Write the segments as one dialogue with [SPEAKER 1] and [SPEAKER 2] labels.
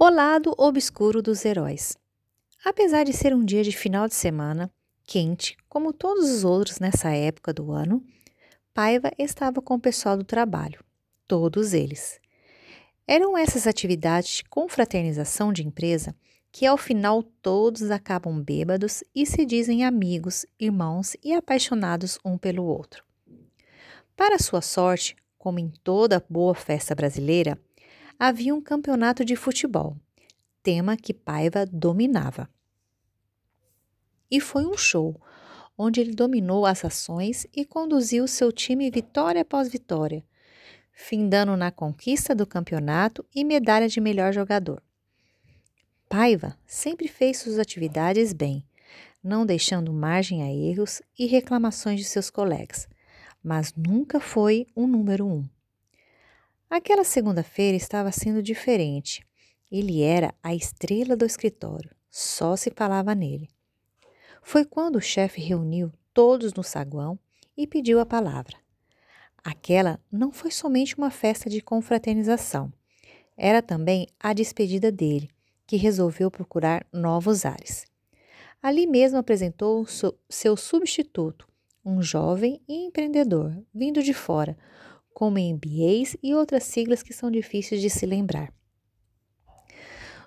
[SPEAKER 1] O lado obscuro dos heróis. Apesar de ser um dia de final de semana, quente, como todos os outros nessa época do ano, Paiva estava com o pessoal do trabalho, todos eles. Eram essas atividades de confraternização de empresa que ao final todos acabam bêbados e se dizem amigos, irmãos e apaixonados um pelo outro. Para sua sorte, como em toda boa festa brasileira, havia um campeonato de futebol, tema que Paiva dominava. E foi um show, onde ele dominou as ações e conduziu seu time vitória após vitória, findando na conquista do campeonato e medalha de melhor jogador. Paiva sempre fez suas atividades bem, não deixando margem a erros e reclamações de seus colegas, mas nunca foi o um número um. Aquela segunda-feira estava sendo diferente. Ele era a estrela do escritório, só se falava nele. Foi quando o chefe reuniu todos no saguão e pediu a palavra. Aquela não foi somente uma festa de confraternização, era também a despedida dele, que resolveu procurar novos ares. Ali mesmo apresentou seu substituto, um jovem empreendedor, vindo de fora, como MBAs e outras siglas que são difíceis de se lembrar.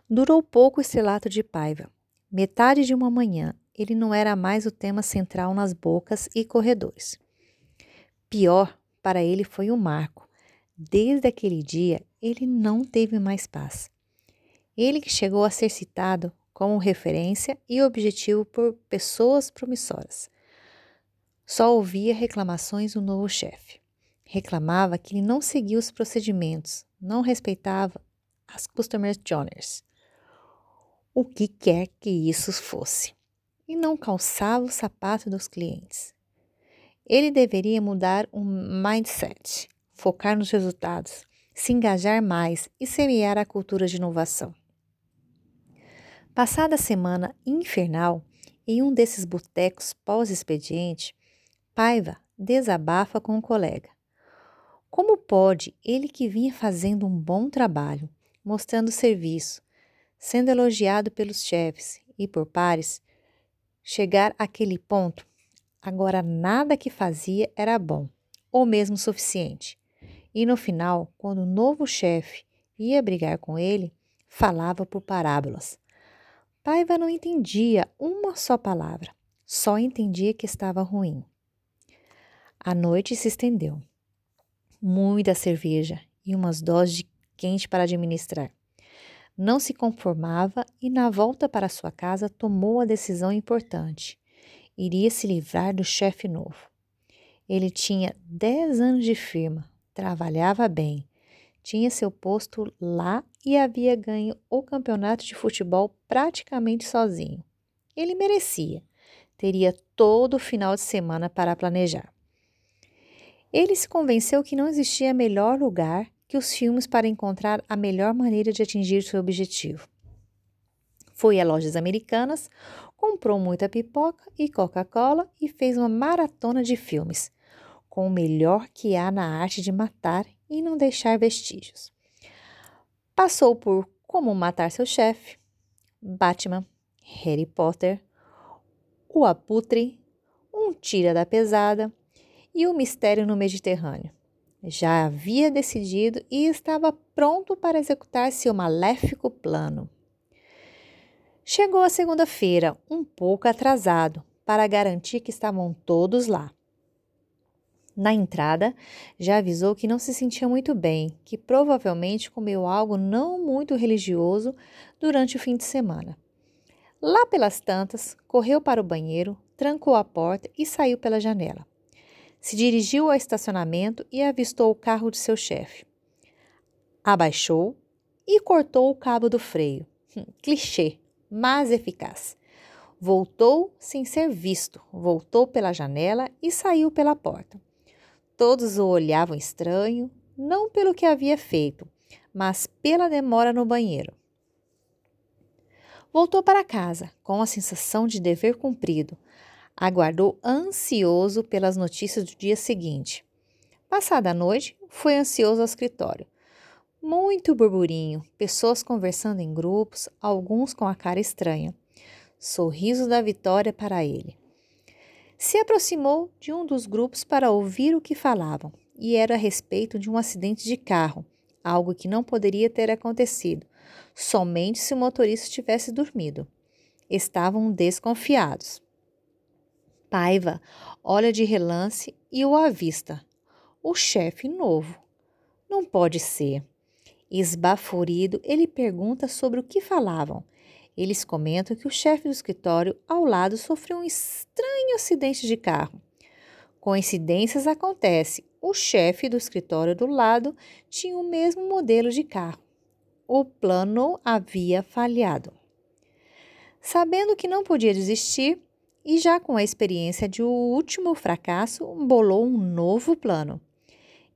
[SPEAKER 1] Durou pouco o estrelato de Paiva. Metade de uma manhã, ele não era mais o tema central nas bocas e corredores. Pior para ele foi o Marco. Desde aquele dia, ele não teve mais paz. Ele que chegou a ser citado como referência e objetivo por pessoas promissoras. Só ouvia reclamações do novo chefe. Reclamava que ele não seguia os procedimentos, não respeitava as Customer Journals, o que quer que isso fosse, e não calçava o sapato dos clientes. Ele deveria mudar o um mindset, focar nos resultados, se engajar mais e semear a cultura de inovação. Passada a semana infernal, em um desses botecos pós-expediente, Paiva desabafa com um colega. Como pode ele que vinha fazendo um bom trabalho, mostrando serviço, sendo elogiado pelos chefes e por pares, chegar àquele ponto? Agora nada que fazia era bom, ou mesmo suficiente. E no final, quando o novo chefe ia brigar com ele, falava por parábolas. Paiva não entendia uma só palavra, só entendia que estava ruim. A noite se estendeu muita cerveja e umas doses de quente para administrar. Não se conformava e, na volta para sua casa, tomou a decisão importante. Iria se livrar do chefe novo. Ele tinha 10 anos de firma, trabalhava bem, tinha seu posto lá e havia ganho o campeonato de futebol praticamente sozinho. Ele merecia. Teria todo o final de semana para planejar. Ele se convenceu que não existia melhor lugar que os filmes para encontrar a melhor maneira de atingir seu objetivo. Foi a lojas americanas, comprou muita pipoca e Coca-Cola e fez uma maratona de filmes, com o melhor que há na arte de matar e não deixar vestígios. Passou por Como Matar Seu Chefe, Batman, Harry Potter, O Abutre, Um Tira da Pesada, e o mistério no Mediterrâneo. Já havia decidido e estava pronto para executar seu maléfico plano. Chegou a segunda-feira, um pouco atrasado, para garantir que estavam todos lá. Na entrada, já avisou que não se sentia muito bem, que provavelmente comeu algo não muito religioso durante o fim de semana. Lá pelas tantas, correu para o banheiro, trancou a porta e saiu pela janela. Se dirigiu ao estacionamento e avistou o carro de seu chefe. Abaixou e cortou o cabo do freio. Hum, clichê, mas eficaz. Voltou sem ser visto, voltou pela janela e saiu pela porta. Todos o olhavam estranho, não pelo que havia feito, mas pela demora no banheiro. Voltou para casa com a sensação de dever cumprido, Aguardou ansioso pelas notícias do dia seguinte. Passada a noite, foi ansioso ao escritório. Muito burburinho, pessoas conversando em grupos, alguns com a cara estranha. Sorriso da vitória para ele. Se aproximou de um dos grupos para ouvir o que falavam, e era a respeito de um acidente de carro, algo que não poderia ter acontecido, somente se o motorista tivesse dormido. Estavam desconfiados. Paiva olha de relance e o avista. O chefe novo. Não pode ser. Esbaforido, ele pergunta sobre o que falavam. Eles comentam que o chefe do escritório ao lado sofreu um estranho acidente de carro. Coincidências acontecem. O chefe do escritório do lado tinha o mesmo modelo de carro. O plano havia falhado. Sabendo que não podia desistir, e já com a experiência de o último fracasso, bolou um novo plano.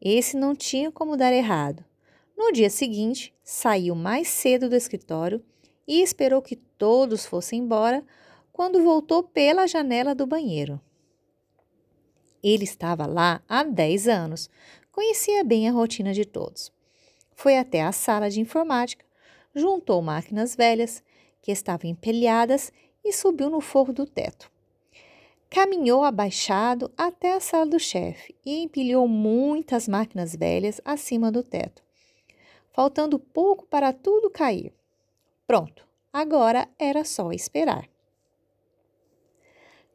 [SPEAKER 1] Esse não tinha como dar errado. No dia seguinte, saiu mais cedo do escritório e esperou que todos fossem embora quando voltou pela janela do banheiro. Ele estava lá há 10 anos, conhecia bem a rotina de todos. Foi até a sala de informática, juntou máquinas velhas que estavam empilhadas e subiu no forro do teto. Caminhou abaixado até a sala do chefe e empilhou muitas máquinas velhas acima do teto faltando pouco para tudo cair. Pronto, agora era só esperar.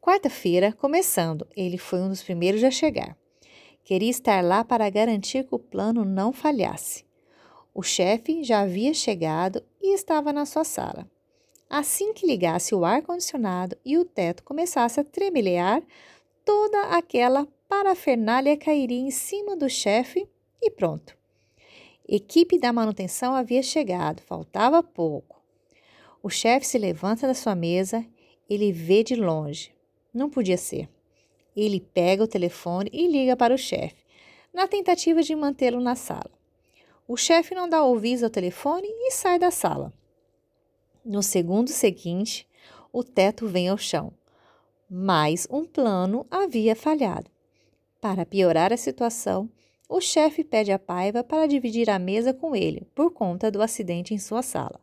[SPEAKER 1] Quarta-feira, começando, ele foi um dos primeiros a chegar. Queria estar lá para garantir que o plano não falhasse. O chefe já havia chegado e estava na sua sala. Assim que ligasse o ar-condicionado e o teto começasse a tremelear, toda aquela parafernália cairia em cima do chefe e pronto. Equipe da manutenção havia chegado, faltava pouco. O chefe se levanta da sua mesa, ele vê de longe. Não podia ser. Ele pega o telefone e liga para o chefe, na tentativa de mantê-lo na sala. O chefe não dá ouvidos ao telefone e sai da sala. No segundo seguinte, o teto vem ao chão. Mas um plano havia falhado. Para piorar a situação, o chefe pede a Paiva para dividir a mesa com ele por conta do acidente em sua sala.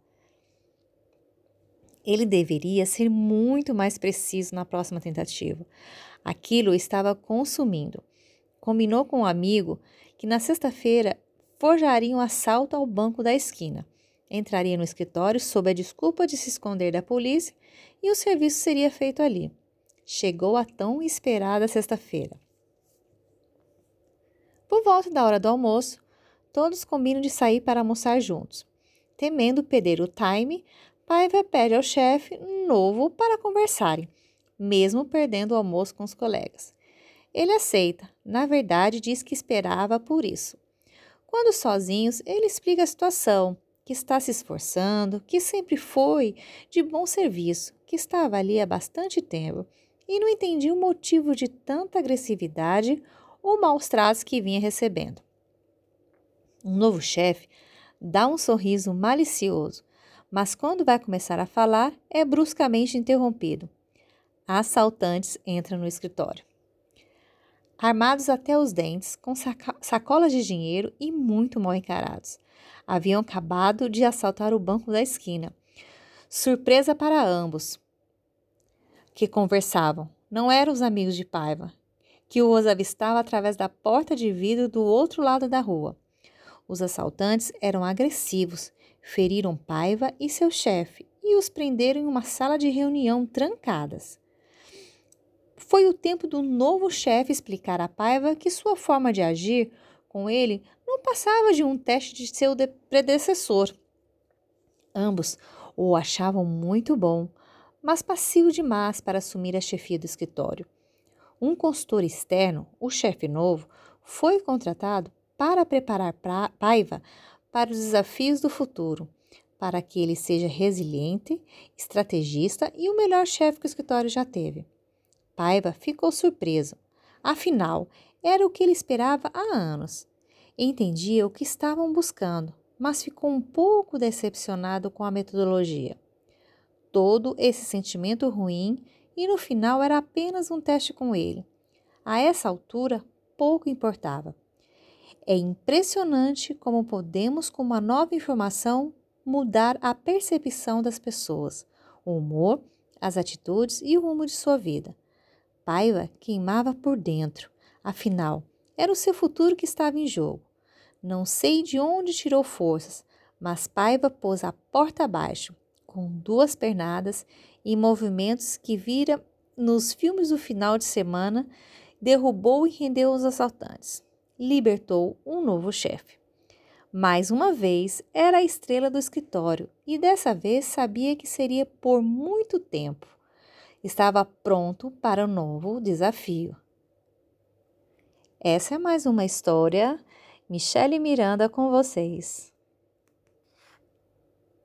[SPEAKER 1] Ele deveria ser muito mais preciso na próxima tentativa. Aquilo estava consumindo. Combinou com um amigo que na sexta-feira forjaria um assalto ao banco da esquina. Entraria no escritório sob a desculpa de se esconder da polícia e o serviço seria feito ali. Chegou a tão esperada sexta-feira. Por volta da hora do almoço, todos combinam de sair para almoçar juntos. Temendo perder o time, Paiva pede ao chefe novo para conversarem, mesmo perdendo o almoço com os colegas. Ele aceita, na verdade, diz que esperava por isso. Quando sozinhos, ele explica a situação, que está se esforçando, que sempre foi de bom serviço, que estava ali há bastante tempo e não entendia o motivo de tanta agressividade ou maus tratos que vinha recebendo. Um novo chefe dá um sorriso malicioso, mas quando vai começar a falar, é bruscamente interrompido. Assaltantes entram no escritório. Armados até os dentes, com sacolas de dinheiro e muito mal encarados. Haviam acabado de assaltar o banco da esquina. Surpresa para ambos que conversavam. Não eram os amigos de Paiva, que os avistava através da porta de vidro do outro lado da rua. Os assaltantes eram agressivos, feriram Paiva e seu chefe e os prenderam em uma sala de reunião trancadas. Foi o tempo do novo chefe explicar a Paiva que sua forma de agir com ele não passava de um teste de seu predecessor. Ambos o achavam muito bom, mas passivo demais para assumir a chefia do escritório. Um consultor externo, o chefe novo, foi contratado para preparar Paiva para os desafios do futuro, para que ele seja resiliente, estrategista e o melhor chefe que o escritório já teve. Paiva ficou surpreso. Afinal, era o que ele esperava há anos. Entendia o que estavam buscando, mas ficou um pouco decepcionado com a metodologia. Todo esse sentimento ruim e no final era apenas um teste com ele. A essa altura, pouco importava. É impressionante como podemos, com uma nova informação, mudar a percepção das pessoas, o humor, as atitudes e o rumo de sua vida. Paiva queimava por dentro, afinal, era o seu futuro que estava em jogo. Não sei de onde tirou forças, mas Paiva pôs a porta abaixo, com duas pernadas e movimentos que vira nos filmes do final de semana, derrubou e rendeu os assaltantes. Libertou um novo chefe. Mais uma vez, era a estrela do escritório e dessa vez sabia que seria por muito tempo. Estava pronto para um novo desafio. Essa é mais uma história. Michele Miranda com vocês.